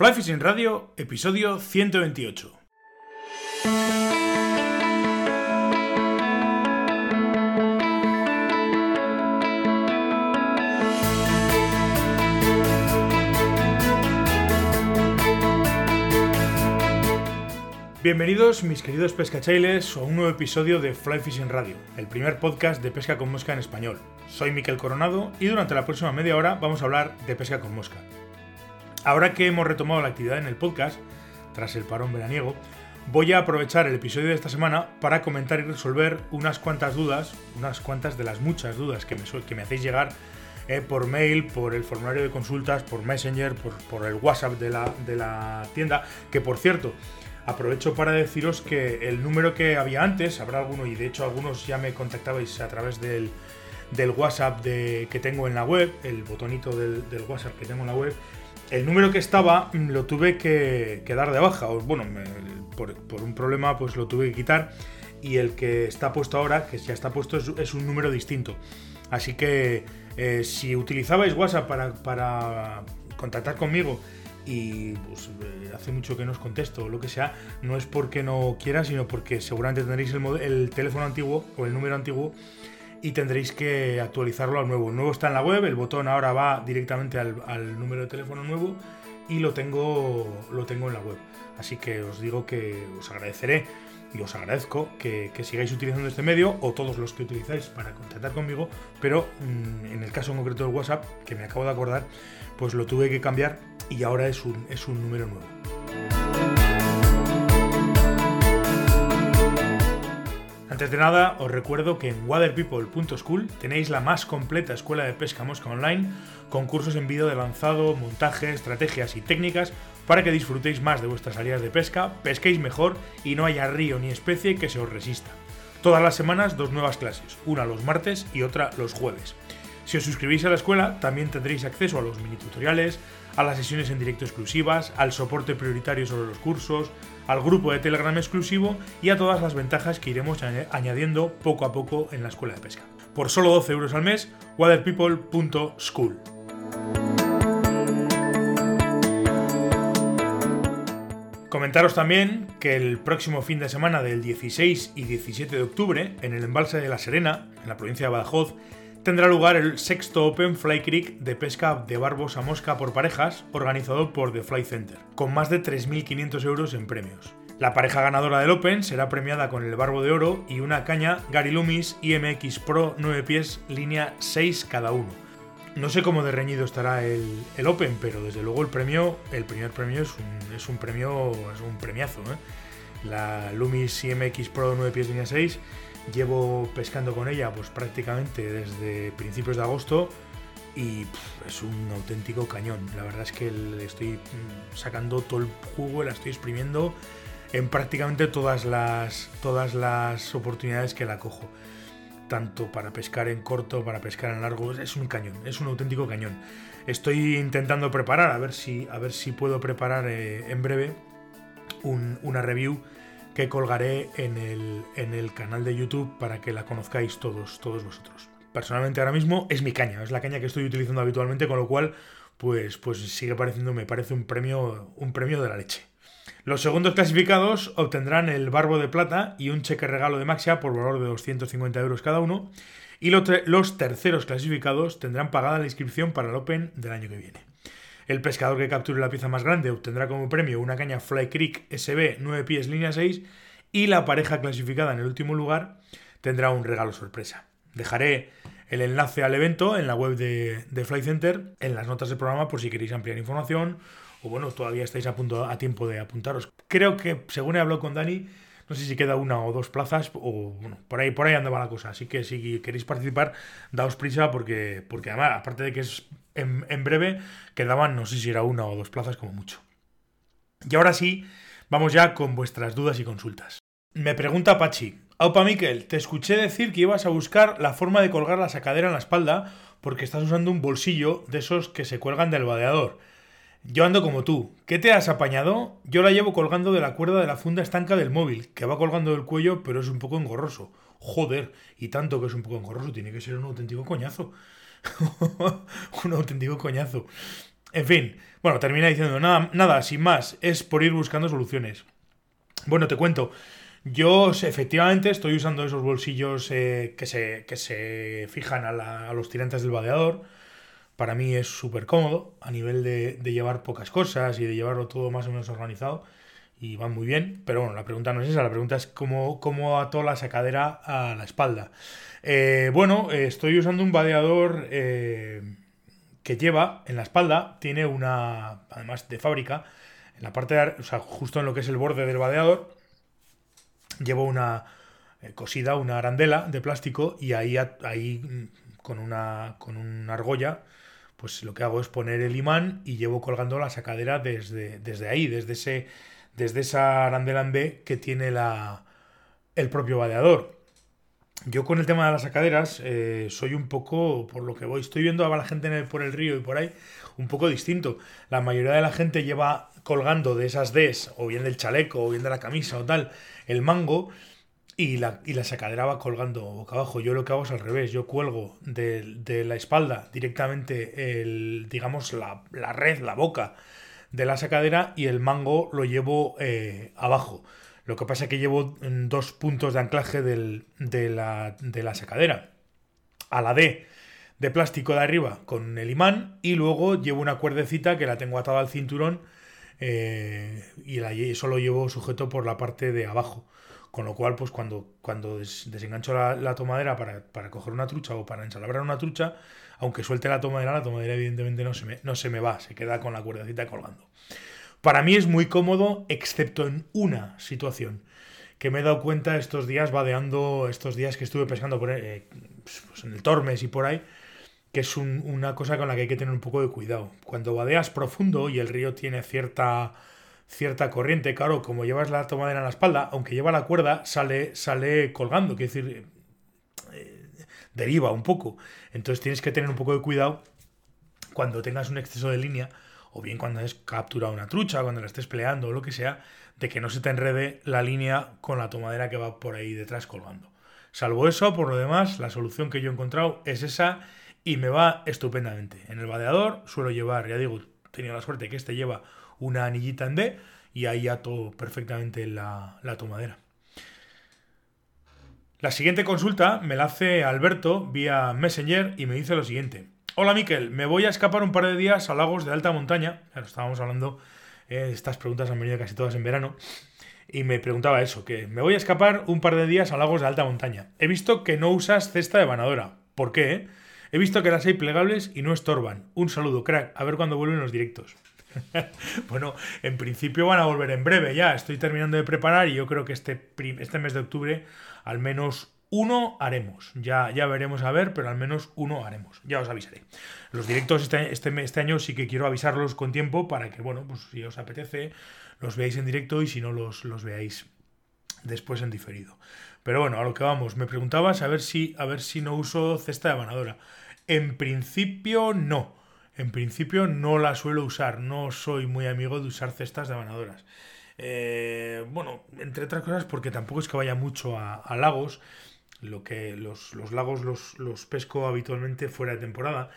Fly Fishing Radio, episodio 128. Bienvenidos mis queridos pescachailes a un nuevo episodio de Fly Fishing Radio, el primer podcast de pesca con mosca en español. Soy Miquel Coronado y durante la próxima media hora vamos a hablar de pesca con mosca. Ahora que hemos retomado la actividad en el podcast, tras el parón veraniego, voy a aprovechar el episodio de esta semana para comentar y resolver unas cuantas dudas, unas cuantas de las muchas dudas que me, que me hacéis llegar eh, por mail, por el formulario de consultas, por Messenger, por, por el WhatsApp de la, de la tienda, que por cierto, Aprovecho para deciros que el número que había antes, habrá alguno, y de hecho algunos ya me contactabais a través del, WhatsApp de, que tengo en la web, el botonito del, WhatsApp que tengo en la web, el número que estaba mm, lo tuve que, dar de baja, o bueno, por, un problema pues lo tuve que quitar, y el que está puesto ahora, que ya está puesto, es, un número distinto. Así que eh, si utilizabais WhatsApp para, contactar conmigo, y pues, eh, hace mucho que no os contesto o lo que sea, no es porque no quiera, sino porque seguramente tendréis el, teléfono antiguo o el número antiguo y tendréis que actualizarlo al nuevo. El nuevo está en la web, el botón ahora va directamente al, número de teléfono nuevo y lo tengo, lo tengo en la web. Así que os digo que os agradeceré y os agradezco que, sigáis utilizando este medio o todos los que utilizáis para contactar conmigo, pero mm, en el caso en concreto del WhatsApp, que me acabo de acordar, pues lo tuve que cambiar y ahora es un, es un número nuevo. Antes de nada, os recuerdo que en waterpeople.school tenéis la más completa escuela de pesca mosca online, con cursos en vídeo de lanzado, montaje, estrategias y técnicas para que disfrutéis más de vuestras salidas de pesca, pesquéis mejor y no haya río ni especie que se os resista. Todas las semanas dos nuevas clases, una los martes y otra los jueves. Si os suscribís a la escuela, también tendréis acceso a los mini tutoriales, a las sesiones en directo exclusivas, al soporte prioritario sobre los cursos, al grupo de Telegram exclusivo y a todas las ventajas que iremos añadiendo poco a poco en la escuela de pesca. Por solo 12 euros al mes, waterpeople.school. Comentaros también que el próximo fin de semana del 16 y 17 de octubre, en el embalse de La Serena, en la provincia de Badajoz, tendrá lugar el sexto Open Fly Creek de pesca de barbos a mosca por parejas, organizado por The Fly Center, con más de 3.500 euros en premios. La pareja ganadora del Open será premiada con el barbo de oro y una caña Gary Loomis IMX Pro 9 pies línea 6 cada uno. No sé cómo de reñido estará el, Open, pero desde luego el premio, el primer premio es un, premio, es un premiazo. ¿eh? La Loomis IMX Pro 9 pies línea 6 Llevo pescando con ella pues prácticamente desde principios de agosto y es un auténtico cañón. La verdad es que le estoy mm, sacando todo el jugo, la estoy exprimiendo en prácticamente todas las, todas las oportunidades que la cojo. Tanto para pescar en corto, para pescar en largo, es un cañón, es un auténtico cañón. Estoy intentando preparar, a ver si, a ver si puedo preparar eh, en breve una review que colgaré en el, en el canal de YouTube para que la conozcáis todos, todos vosotros. Personalmente ahora mismo es mi caña, es la caña que estoy utilizando habitualmente, con lo cual pues, pues sigue pareciendo, me parece un premio, un premio de la leche. Los segundos clasificados obtendrán el barbo de plata y un cheque regalo de Maxia por valor de 250 euros cada uno. Y los terceros clasificados tendrán pagada la inscripción para el Open del año que viene. El pescador que capture la pieza más grande obtendrá como premio una caña Fly Creek SB 9 pies línea 6 y la pareja clasificada en el último lugar tendrá un regalo sorpresa. Dejaré el enlace al evento en la web de, Fly Center, en las notas del programa por si queréis ampliar información o bueno, todavía estáis a, punto, a tiempo de apuntaros. Creo que según he hablado con Dani, no sé si queda una o dos plazas, o bueno, por ahí, por ahí andaba la cosa. Así que si queréis participar, daos prisa porque, porque además, aparte de que es en, breve, quedaban, no sé si era una o dos plazas como mucho. Y ahora sí, vamos ya con vuestras dudas y consultas. Me pregunta Pachi, Aupa Miquel, te escuché decir que ibas a buscar la forma de colgar la sacadera en la espalda porque estás usando un bolsillo de esos que se cuelgan del vadeador. Yo ando como tú. ¿Qué te has apañado? Yo la llevo colgando de la cuerda de la funda estanca del móvil, que va colgando del cuello, pero es un poco engorroso. Joder, y tanto que es un poco engorroso, tiene que ser un auténtico coñazo. un auténtico coñazo. En fin, bueno, termina diciendo, nada, nada, sin más, es por ir buscando soluciones. Bueno, te cuento, yo efectivamente estoy usando esos bolsillos eh, que, se, que se fijan a, los tirantes del vadeador. Para mí es súper cómodo a nivel de, llevar pocas cosas y de llevarlo todo más o menos organizado. Y van muy bien. Pero bueno, la pregunta no es esa. La pregunta es cómo, cómo ato la sacadera a la espalda. Eh, bueno, estoy usando un vadeador eh, que lleva en la espalda. Tiene una, además de fábrica, en la parte de, o sea, justo en lo que es el borde del vadeador llevo una eh, cosida, una arandela de plástico y ahí, ahí mm, con una, con una argolla, pues lo que hago es poner el imán y llevo colgando la sacadera desde, desde ahí, desde, ese, desde esa arandela B que tiene la, el propio vadeador. Yo con el tema de las sacaderas eh, soy un poco, por lo que voy, estoy viendo a la gente en el, por el río y por ahí, un poco distinto. La mayoría de la gente lleva colgando de esas Ds, o bien del chaleco, o bien de la camisa o tal, el mango y la, y la sacadera va colgando boca abajo. Yo lo que hago es al revés, yo cuelgo de, la espalda directamente el, digamos, la, red, la boca de la sacadera y el mango lo llevo eh, abajo. Lo que pasa es que llevo dos puntos de anclaje de, la, de la sacadera. A la D de plástico de arriba con el imán y luego llevo una cuerdecita que la tengo atada al cinturón eh, y la, eso lo llevo sujeto por la parte de abajo. Con lo cual, pues cuando, cuando desengancho la, tomadera para, coger una trucha o para ensalabrar una trucha, aunque suelte la tomadera, la tomadera evidentemente no se me, no se me va, se queda con la cuerdecita colgando. Para mí es muy cómodo, excepto en una situación que me he dado cuenta estos días, vadeando, estos días que estuve pescando por, eh, pues en el Tormes y por ahí, que es una cosa con la que hay que tener un poco de cuidado. Cuando vadeas profundo y el río tiene cierta, cierta corriente, claro, como llevas la tomadera en la espalda, aunque lleva la cuerda, sale, sale colgando, quiere decir, eh, deriva un poco. Entonces tienes que tener un poco de cuidado cuando tengas un exceso de línea, o bien cuando has capturado una trucha, cuando la estés peleando o lo que sea, de que no se te enrede la línea con la tomadera que va por ahí detrás colgando. Salvo eso, por lo demás, la solución que yo he encontrado es esa y me va estupendamente. En el vadeador suelo llevar, ya digo, he tenido la suerte que este lleva una anillita en D y ahí ato perfectamente la, la tomadera. La siguiente consulta me la hace Alberto vía Messenger y me dice lo siguiente. Hola Miquel, me voy a escapar un par de días a lagos de alta montaña. Ya estábamos hablando, eh, estas preguntas han venido casi todas en verano. Y me preguntaba eso, que me voy a escapar un par de días a lagos de alta montaña. He visto que no usas cesta de banadora. ¿Por qué? Eh? He visto que las hay plegables y no estorban. Un saludo, crack. A ver cuándo vuelven los directos. bueno, en principio van a volver en breve ya. Estoy terminando de preparar y yo creo que este, este mes de octubre al menos uno haremos. Ya, ya veremos a ver, pero al menos uno haremos. Ya os avisaré. Los directos este, este, este año sí que quiero avisarlos con tiempo para que, bueno, pues si os apetece, los veáis en directo y si no, los, los veáis después en diferido. Pero bueno, a lo que vamos, me preguntabas a ver si, a ver si no uso cesta de banadora. En principio no. En principio no la suelo usar. No soy muy amigo de usar cestas de banadoras. Eh, bueno, entre otras cosas porque tampoco es que vaya mucho a, lagos. Lo que los, lagos los, pesco habitualmente fuera de temporada.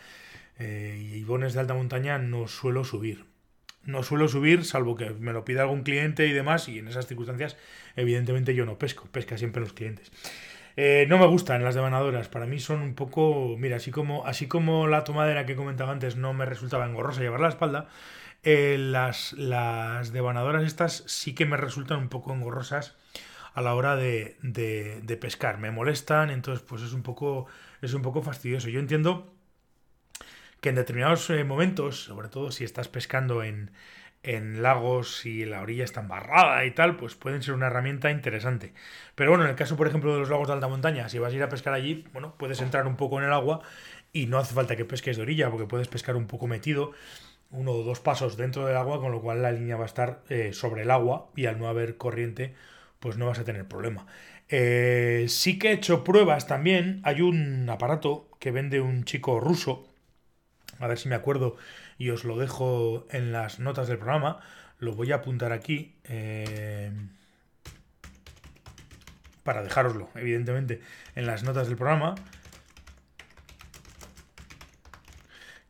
Eh, y bones de alta montaña no suelo subir. No suelo subir, salvo que me lo pida algún cliente y demás, y en esas circunstancias, evidentemente yo no pesco, pesca siempre los clientes. Eh, no me gustan las devanadoras, para mí son un poco, mira, así como, así como la tomadera que comentaba antes no me resultaba engorrosa llevar la espalda, eh, las, las devanadoras estas sí que me resultan un poco engorrosas a la hora de, de, pescar, me molestan, entonces pues es un poco, es un poco fastidioso. Yo entiendo que en determinados eh, momentos, sobre todo si estás pescando en, en lagos y la orilla está embarrada y tal, pues pueden ser una herramienta interesante. Pero bueno, en el caso, por ejemplo, de los lagos de alta montaña, si vas a ir a pescar allí, bueno, puedes entrar un poco en el agua y no hace falta que pesques de orilla, porque puedes pescar un poco metido, uno o dos pasos dentro del agua, con lo cual la línea va a estar eh, sobre el agua y al no haber corriente, pues no vas a tener problema. Eh, sí que he hecho pruebas también. Hay un aparato que vende un chico ruso, a ver si me acuerdo y os lo dejo en las notas del programa. Lo voy a apuntar aquí eh, para dejároslo, evidentemente, en las notas del programa.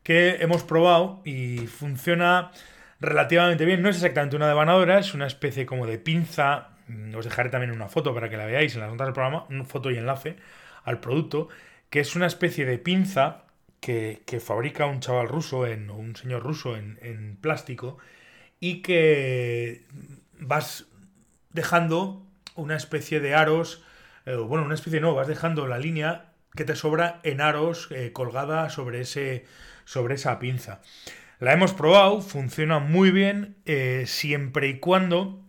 que hemos probado y funciona relativamente bien. No es exactamente una devanadora, es una especie como de pinza. Os dejaré también una foto para que la veáis en las notas del programa, una foto y enlace al producto, que es una especie de pinza que, fabrica un chaval ruso, en, un señor ruso en, en plástico, y que vas dejando una especie de aros, eh, bueno, una especie no, vas dejando la línea que te sobra en aros eh, colgada sobre, ese, sobre esa pinza. La hemos probado, funciona muy bien eh, siempre y cuando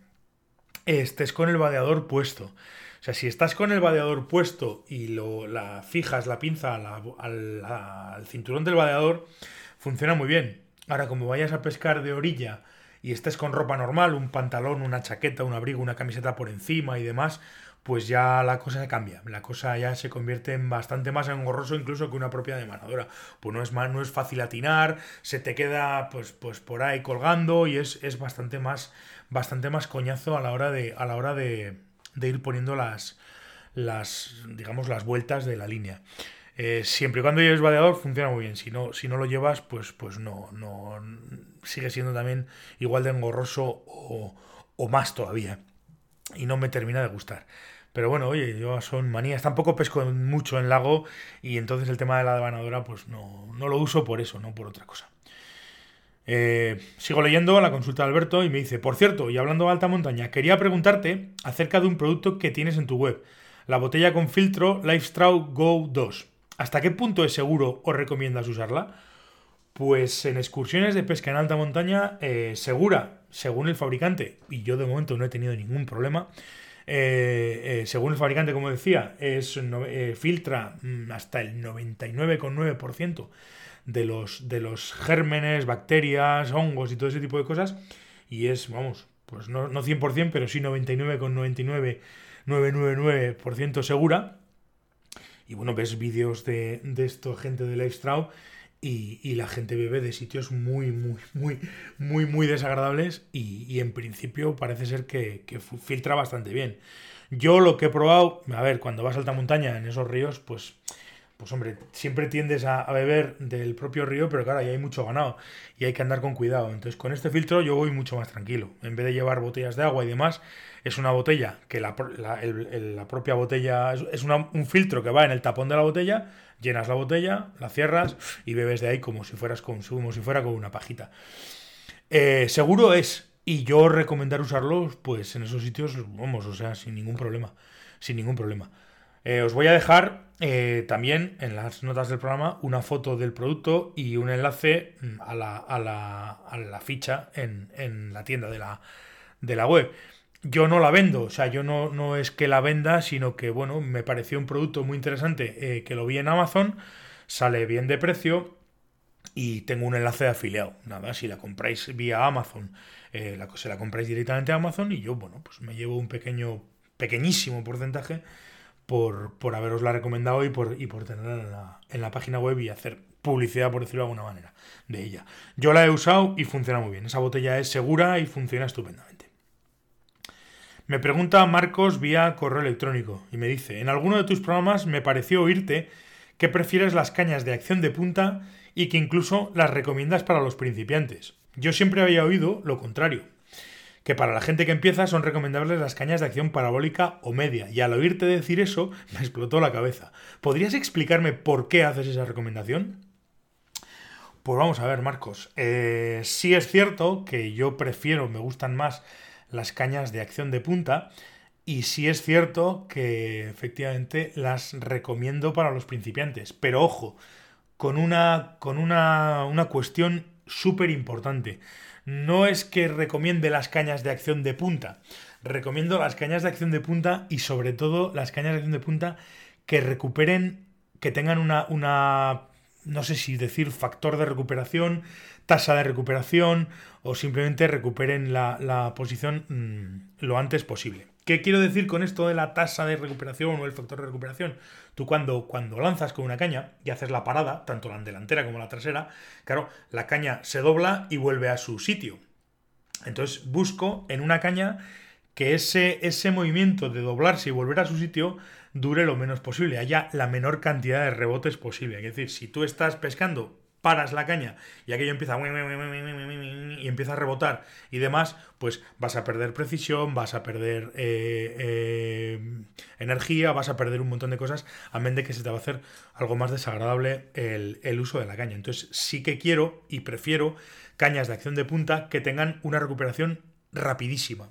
estés con el vadeador puesto. O sea, si estás con el vadeador puesto y lo, la fijas la pinza al, cinturón del vadeador, funciona muy bien. Ahora, como vayas a pescar de orilla y estés con ropa normal, un pantalón, una chaqueta, un abrigo, una camiseta por encima y demás, pues ya la cosa cambia. La cosa ya se convierte en bastante más engorroso incluso que una propia demanadora. Pues no es, más, no es fácil atinar, se te queda pues, pues por ahí colgando y es, es bastante, más, bastante más coñazo a la hora de, a la hora de, de ir poniendo las, las, digamos, las vueltas de la línea. Eh, siempre y cuando lleves vadeador funciona muy bien. Si no, si no lo llevas, pues, pues no, no sigue siendo también igual de engorroso o, o más todavía. Y no me termina de gustar. Pero bueno, oye, yo son manías. Tampoco pesco mucho en lago y entonces el tema de la devanadora pues no, no lo uso por eso, no por otra cosa. Eh, sigo leyendo la consulta de Alberto y me dice, por cierto, y hablando de alta montaña, quería preguntarte acerca de un producto que tienes en tu web, la botella con filtro Lifestraw Go 2. ¿Hasta qué punto es seguro o recomiendas usarla? Pues en excursiones de pesca en alta montaña, eh, segura, según el fabricante, y yo de momento no he tenido ningún problema, eh, según el fabricante, como decía, es, filtra mm, hasta el 99,9% de los, de los gérmenes, bacterias, hongos y todo ese tipo de cosas. Y es, vamos, pues no, no 100%, pero sí 99,999% segura. Y bueno, ves vídeos de, de esto, gente de Lifestraw y, la gente bebe de sitios muy, muy, muy, muy, muy desagradables y, en principio parece ser que, filtra bastante bien. Yo lo que he probado, a ver, cuando vas a alta montaña en esos ríos, pues, pues hombre, siempre tiendes a, beber del propio río, pero claro, ahí hay mucho ganado y hay que andar con cuidado. Entonces con este filtro yo voy mucho más tranquilo. En vez de llevar botellas de agua y demás, es una botella que la, la, propia botella es, un filtro que va en el tapón de la botella, llenas la botella, la cierras y bebes de ahí como si fueras con, como si fuera con una pajita. Eh, seguro es, y yo recomendar usarlo pues en esos sitios, vamos, o sea, sin ningún problema, sin ningún problema. Eh, os voy a dejar eh, también en las notas del programa una foto del producto y un enlace mm, a la, a la, a la ficha en, en, la tienda de la, de la web yo no la vendo, o sea, yo no, no es que la venda, sino que, bueno, me pareció un producto muy interesante eh, que lo vi en Amazon, sale bien de precio y tengo un enlace de afiliado. Nada, si la compráis vía Amazon, eh, la, se la compráis directamente a Amazon y yo, bueno, pues me llevo un pequeño, pequeñísimo porcentaje por, por haberosla recomendado y por, y por tenerla en la, en la página web y hacer publicidad, por decirlo de alguna manera, de ella. Yo la he usado y funciona muy bien. Esa botella es segura y funciona estupendamente. Me pregunta Marcos vía correo electrónico y me dice, en alguno de tus programas me pareció oírte que prefieres las cañas de acción de punta y que incluso las recomiendas para los principiantes. Yo siempre había oído lo contrario, que para la gente que empieza son recomendables las cañas de acción parabólica o media, y al oírte decir eso me explotó la cabeza. ¿Podrías explicarme por qué haces esa recomendación? Pues vamos a ver, Marcos. Eh, sí es cierto que yo prefiero, me gustan más las cañas de acción de punta. Y sí es cierto que efectivamente las recomiendo para los principiantes. Pero ojo, con una, con una, una cuestión súper importante. No es que recomiende las cañas de acción de punta. Recomiendo las cañas de acción de punta y sobre todo las cañas de acción de punta que recuperen, que tengan una, una no sé si decir factor de recuperación, tasa de recuperación o simplemente recuperen la, posición mm, lo antes posible. ¿Qué quiero decir con esto de la tasa de recuperación o el factor de recuperación? Tú cuando, cuando lanzas con una caña y haces la parada, tanto la delantera como la trasera, claro, la caña se dobla y vuelve a su sitio. Entonces busco en una caña que ese, ese movimiento de doblarse y volver a su sitio dure lo menos posible, haya la menor cantidad de rebotes posible. Es decir, si tú estás pescando paras la caña y aquello empieza y empieza a rebotar y demás, pues vas a perder precisión, vas a perder eh, eh, energía, vas a perder un montón de cosas, a menos de que se te va a hacer algo más desagradable el, el uso de la caña. Entonces sí que quiero y prefiero cañas de acción de punta que tengan una recuperación rapidísima.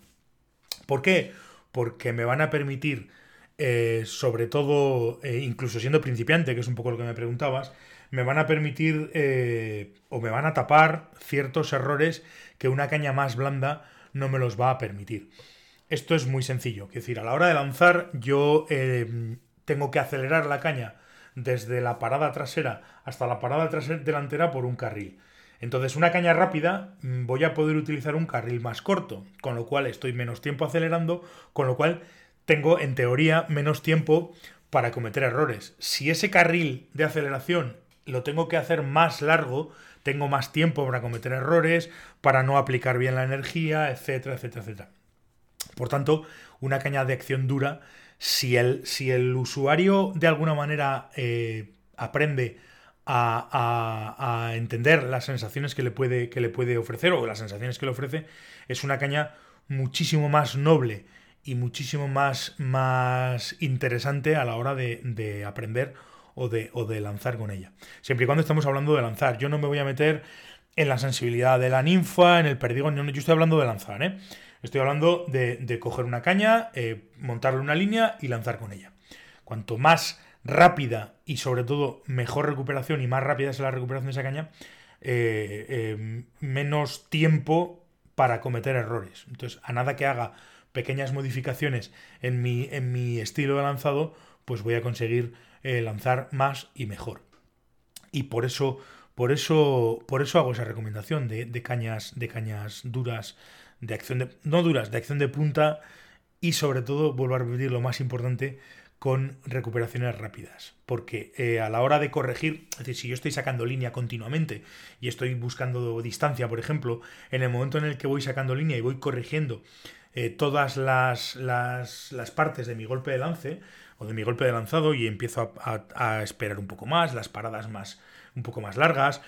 ¿Por qué? Porque me van a permitir eh, sobre todo, incluso siendo principiante, que es un poco lo que me preguntabas, me van a permitir eh, o me van a tapar ciertos errores que una caña más blanda no me los va a permitir. Esto es muy sencillo, es decir, a la hora de lanzar yo tengo que acelerar la caña desde la parada trasera hasta la parada trasera delantera por un carril. Entonces, una caña rápida mm, voy a poder utilizar un carril más corto, con lo cual estoy menos tiempo acelerando, con lo cual tengo en teoría menos tiempo para cometer errores. Si ese carril de aceleración lo tengo que hacer más largo, tengo más tiempo para cometer errores, para no aplicar bien la energía, etcétera, etcétera, etcétera. Por tanto, una caña de acción dura, si el, si el usuario de alguna manera eh, aprende a, a, entender las sensaciones que le, puede, que le puede ofrecer o las sensaciones que le ofrece, es una caña muchísimo más noble y muchísimo más, más interesante a la hora de, aprender o de, o de, lanzar con ella. Siempre y cuando estamos hablando de lanzar. Yo no me voy a meter en la sensibilidad de la ninfa, en el perdigón. Yo estoy hablando de lanzar, ¿eh? Estoy hablando de, coger una caña, eh, montarle una línea y lanzar con ella. Cuanto más rápida y sobre todo mejor recuperación y más rápida es la recuperación de esa caña, eh, menos tiempo para cometer errores. Entonces, a nada que haga pequeñas modificaciones en mi, en mi estilo de lanzado, pues voy a conseguir eh, lanzar más y mejor. Y por eso, por eso, por eso hago esa recomendación de, cañas, de cañas duras, de acción de, no duras, de acción de punta y sobre todo, vuelvo a repetir lo más importante, con recuperaciones rápidas. Porque eh, a la hora de corregir, es decir, si yo estoy sacando línea continuamente y estoy buscando distancia, por ejemplo, en el momento en el que voy sacando línea y voy corrigiendo eh, todas las, las, partes de mi golpe de lance o de mi golpe de lanzado y empiezo a, esperar un poco más, las paradas más un poco más largas,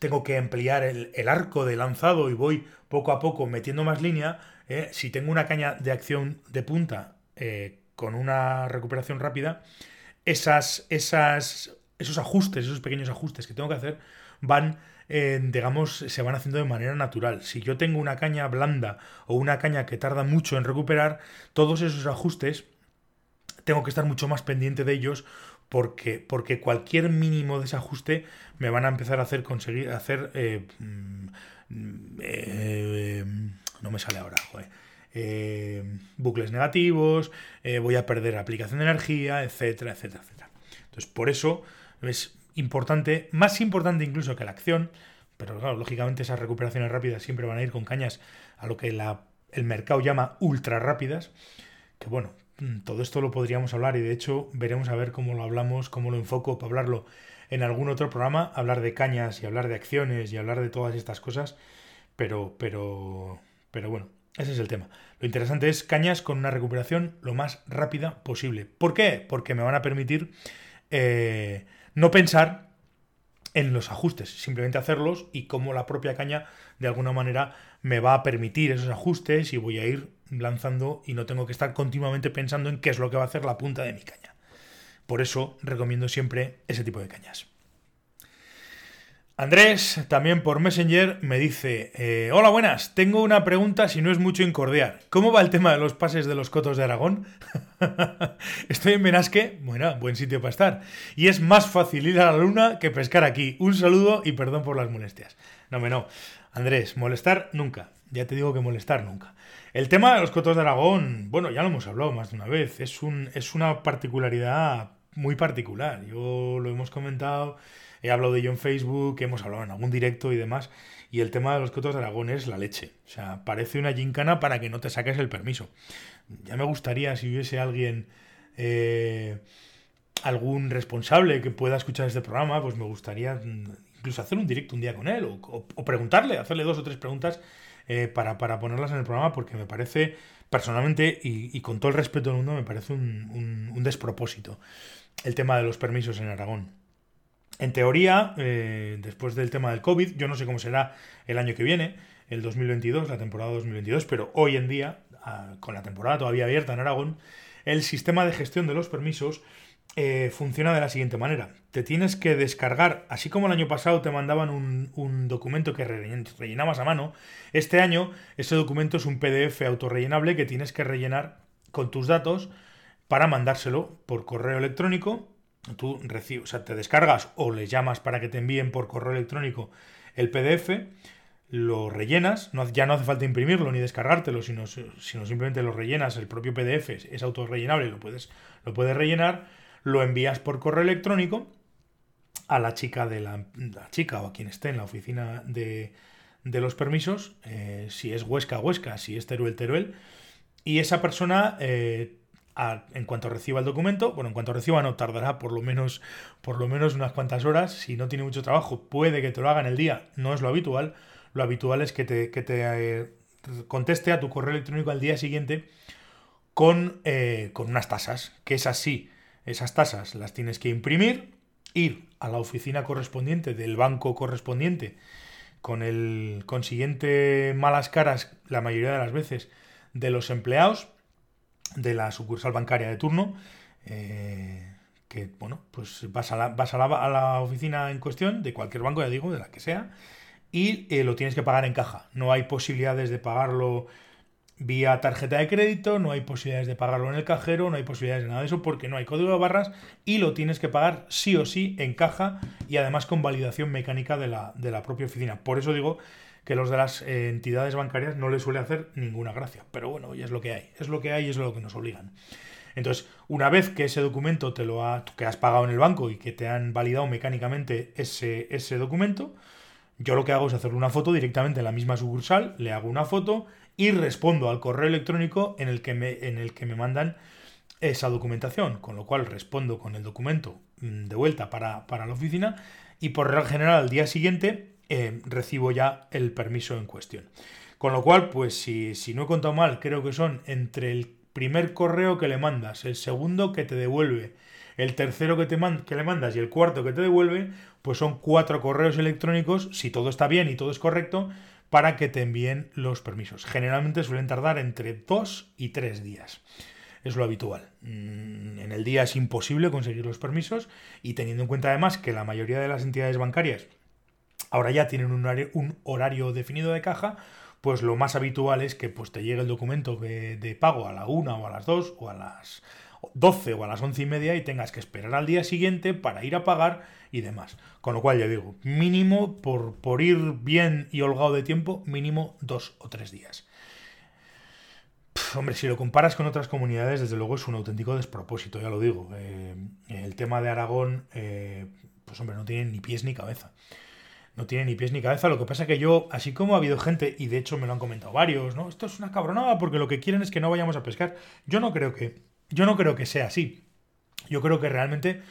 tengo que ampliar el, arco de lanzado y voy poco a poco metiendo más línea, eh, si tengo una caña de acción de punta eh, con una recuperación rápida, esas, esas, esos ajustes, esos pequeños ajustes que tengo que hacer van digamos, se van haciendo de manera natural. Si yo tengo una caña blanda o una caña que tarda mucho en recuperar, todos esos ajustes tengo que estar mucho más pendiente de ellos porque, porque cualquier mínimo desajuste me van a empezar a hacer conseguir hacer eh, mm, eh, no me sale ahora eh, bucles negativos voy a perder aplicación de energía etcétera etcétera etcétera entonces por eso es importante, más importante incluso que la acción, pero claro, lógicamente esas recuperaciones rápidas siempre van a ir con cañas a lo que el mercado llama ultra rápidas, que bueno, mm, todo esto lo podríamos hablar y de hecho veremos a ver cómo lo hablamos, cómo lo enfoco para hablarlo en algún otro programa, hablar de cañas y hablar de acciones y hablar de todas estas cosas, pero, pero, pero bueno, ese es el tema. Lo interesante es cañas con una recuperación lo más rápida posible. ¿Por qué? Porque me van a permitir eh, no pensar en los ajustes, simplemente hacerlos y cómo la propia caña de alguna manera me va a permitir esos ajustes y voy a ir lanzando y no tengo que estar continuamente pensando en qué es lo que va a hacer la punta de mi caña. Por eso recomiendo siempre ese tipo de cañas. Andrés, también por Messenger, me dice, eh, hola buenas, tengo una pregunta si no es mucho incordiar. ¿Cómo va el tema de los pases de los cotos de Aragón? Estoy en Benasque, bueno, buen sitio para estar. Y es más fácil ir a la luna que pescar aquí. Un saludo y perdón por las molestias. No, me no. Andrés, molestar nunca. Ya te digo que molestar nunca. El tema de los cotos de Aragón, bueno, ya lo hemos hablado más de una vez. Es, un, es una particularidad muy particular. Yo lo hemos comentado he hablado de ello en Facebook, hemos hablado en algún directo y demás, y el tema de los cotos de Aragón es la leche. O sea, parece una gincana para que no te saques el permiso. Ya me gustaría si hubiese alguien... Eh, algún responsable que pueda escuchar este programa, pues me gustaría incluso hacer un directo un día con él o, preguntarle, hacerle dos o tres preguntas eh, para, ponerlas en el programa porque me parece personalmente y, con todo el respeto del mundo me parece un despropósito el tema de los permisos en Aragón. En teoría, eh, después del tema del COVID, yo no sé cómo será el año que viene, el 2022, la temporada 2022, pero hoy en día, ah, con la temporada todavía abierta en Aragón, el sistema de gestión de los permisos eh, funciona de la siguiente manera. Te tienes que descargar, así como el año pasado te mandaban un, documento que rellenabas a mano, este año ese documento es un PDF autorrellenable que tienes que rellenar con tus datos para mandárselo por correo electrónico. Tú recibes, o sea, te descargas o les llamas para que te envíen por correo electrónico el PDF, lo rellenas, no, ya no hace falta imprimirlo ni descargártelo, sino, sino simplemente lo rellenas, el propio PDF es, autorrellenable, lo puedes, lo puedes rellenar lo envías por correo electrónico a la chica de la, chica o a quien esté en la oficina de, los permisos, eh, si es Huesca, Huesca, si es Teruel, Teruel, y esa persona, eh, en cuanto reciba el documento, bueno, en cuanto reciba no tardará por lo menos por lo menos unas cuantas horas, si no tiene mucho trabajo, puede que te lo haga en el día, no es lo habitual, lo habitual es que te, que te eh, conteste a tu correo electrónico al día siguiente con, con unas tasas, que es así. Esas tasas las tienes que imprimir, ir a la oficina correspondiente del banco correspondiente con el consiguiente malas caras la mayoría de las veces de los empleados de la sucursal bancaria de turno. Eh, que bueno, pues vas, a la, vas a, la, oficina en cuestión de cualquier banco, ya digo, de la que sea, y eh, lo tienes que pagar en caja. No hay posibilidades de pagarlo vía tarjeta de crédito, no hay posibilidades de pagarlo en el cajero, no hay posibilidades de nada de eso porque no hay código de barras y lo tienes que pagar sí o sí en caja y además con validación mecánica de la, de la propia oficina. Por eso digo que los de las eh, entidades bancarias no les suele hacer ninguna gracia. Pero bueno, ya es lo que hay, es lo que hay y es lo que nos obligan. Entonces, una vez que ese documento te lo ha, que has pagado en el banco y que te han validado mecánicamente ese, ese documento, yo lo que hago es hacerle una foto directamente en la misma sucursal, le hago una foto y respondo al correo electrónico en el que me, en el que me mandan esa documentación, con lo cual respondo con el documento mm, de vuelta para, la oficina y por regla general al día siguiente eh, recibo ya el permiso en cuestión. Con lo cual, pues si, si no he contado mal, creo que son entre el primer correo que le mandas, el segundo que te devuelve, el tercero que, te que le mandas y el cuarto que te devuelve, pues son cuatro correos electrónicos, si todo está bien y todo es correcto, para que te envíen los permisos. Generalmente suelen tardar entre dos y tres días. Es lo habitual. Mm, en el día es imposible conseguir los permisos y teniendo en cuenta además que la mayoría de las entidades bancarias ahora ya tienen un horario, definido de caja, pues lo más habitual es que pues, te llegue el documento de, pago a la una o a las dos o a las 12 o a las 11 y media y tengas que esperar al día siguiente para ir a pagar y demás. Con lo cual, ya digo, mínimo, por, por ir bien y holgado de tiempo, mínimo dos o tres días. hombre, si lo comparas con otras comunidades, desde luego es un auténtico despropósito, ya lo digo. Eh, el tema de Aragón, eh, pues hombre, no tiene ni pies ni cabeza. No tiene ni pies ni cabeza. Lo que pasa que yo, así como ha habido gente, y de hecho me lo han comentado varios, ¿no? Esto es una cabronada porque lo que quieren es que no vayamos a pescar. Yo no creo que yo no creo que sea así. Yo creo que realmente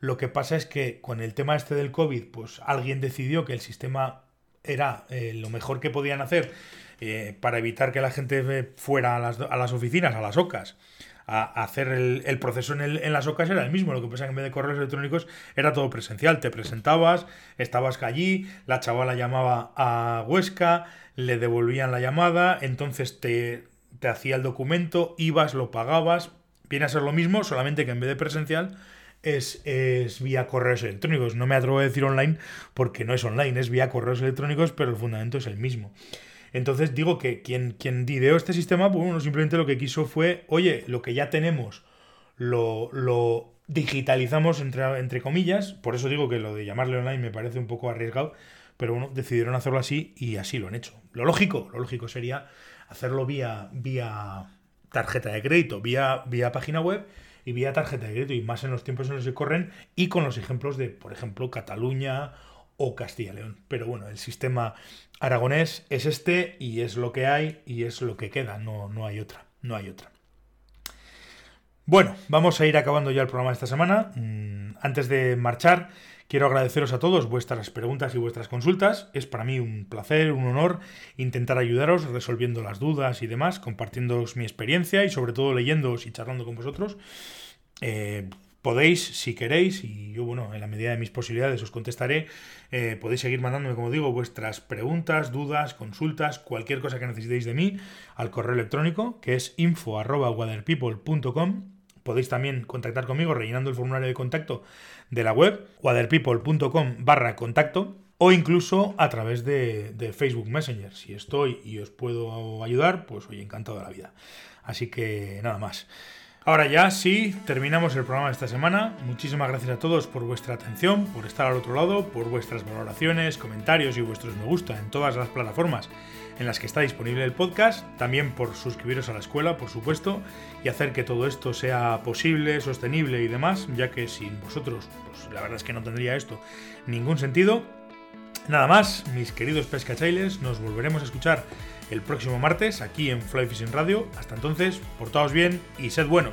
lo que pasa es que con el tema este del COVID, pues alguien decidió que el sistema era eh, lo mejor que podían hacer eh, para evitar que la gente fuera a las, a las oficinas, a las OCAS, a, hacer el, proceso en, en, las OCAS era el mismo. Lo que pasa que en vez de correos electrónicos era todo presencial. Te presentabas, estabas allí, la chavala llamaba a Huesca, le devolvían la llamada, entonces te, te hacía el documento, ibas, lo pagabas, Viene a ser lo mismo, solamente que en vez de presencial es, es, vía correos electrónicos. No me atrevo a decir online porque no es online, es vía correos electrónicos, pero el fundamento es el mismo. Entonces digo que quien, quien ideó este sistema, pues bueno, simplemente lo que quiso fue, oye, lo que ya tenemos lo, lo digitalizamos entre, entre comillas, por eso digo que lo de llamarle online me parece un poco arriesgado, pero bueno, decidieron hacerlo así y así lo han hecho. Lo lógico, lo lógico sería hacerlo vía, vía tarjeta de crédito vía, vía página web y vía tarjeta de crédito, y más en los tiempos en los que corren, y con los ejemplos de, por ejemplo, Cataluña o Castilla León. Pero bueno, el sistema aragonés es este y es lo que hay y es lo que queda, no, no hay otra, no hay otra. Bueno, vamos a ir acabando ya el programa de esta semana. Mm, antes de marchar, Quiero agradeceros a todos vuestras preguntas y vuestras consultas. Es para mí un placer, un honor intentar ayudaros resolviendo las dudas y demás, compartiéndoos mi experiencia y sobre todo leyéndoos y charlando con vosotros. Eh, podéis, si queréis, y yo, bueno, en la medida de mis posibilidades os contestaré, eh, podéis seguir mandándome, como digo, vuestras preguntas, dudas, consultas, cualquier cosa que necesitéis de mí al correo electrónico, que es info.waterpeople.com. Podéis también contactar conmigo rellenando el formulario de contacto de la web, waterpeople.com barra contacto, o incluso a través de, de, Facebook Messenger. Si estoy y os puedo ayudar, pues hoy encantado de la vida. Así que nada más. Ahora ya sí, terminamos el programa de esta semana. Muchísimas gracias a todos por vuestra atención, por estar al otro lado, por vuestras valoraciones, comentarios y vuestros me gusta en todas las plataformas en las que está disponible el podcast, también por suscribiros a la escuela, por supuesto, y hacer que todo esto sea posible, sostenible y demás, ya que sin vosotros, pues la verdad es que no tendría esto ningún sentido. Nada más, mis queridos pescachailes, nos volveremos a escuchar el próximo martes aquí en Fly Fishing Radio. Hasta entonces, portaos bien y sed buenos.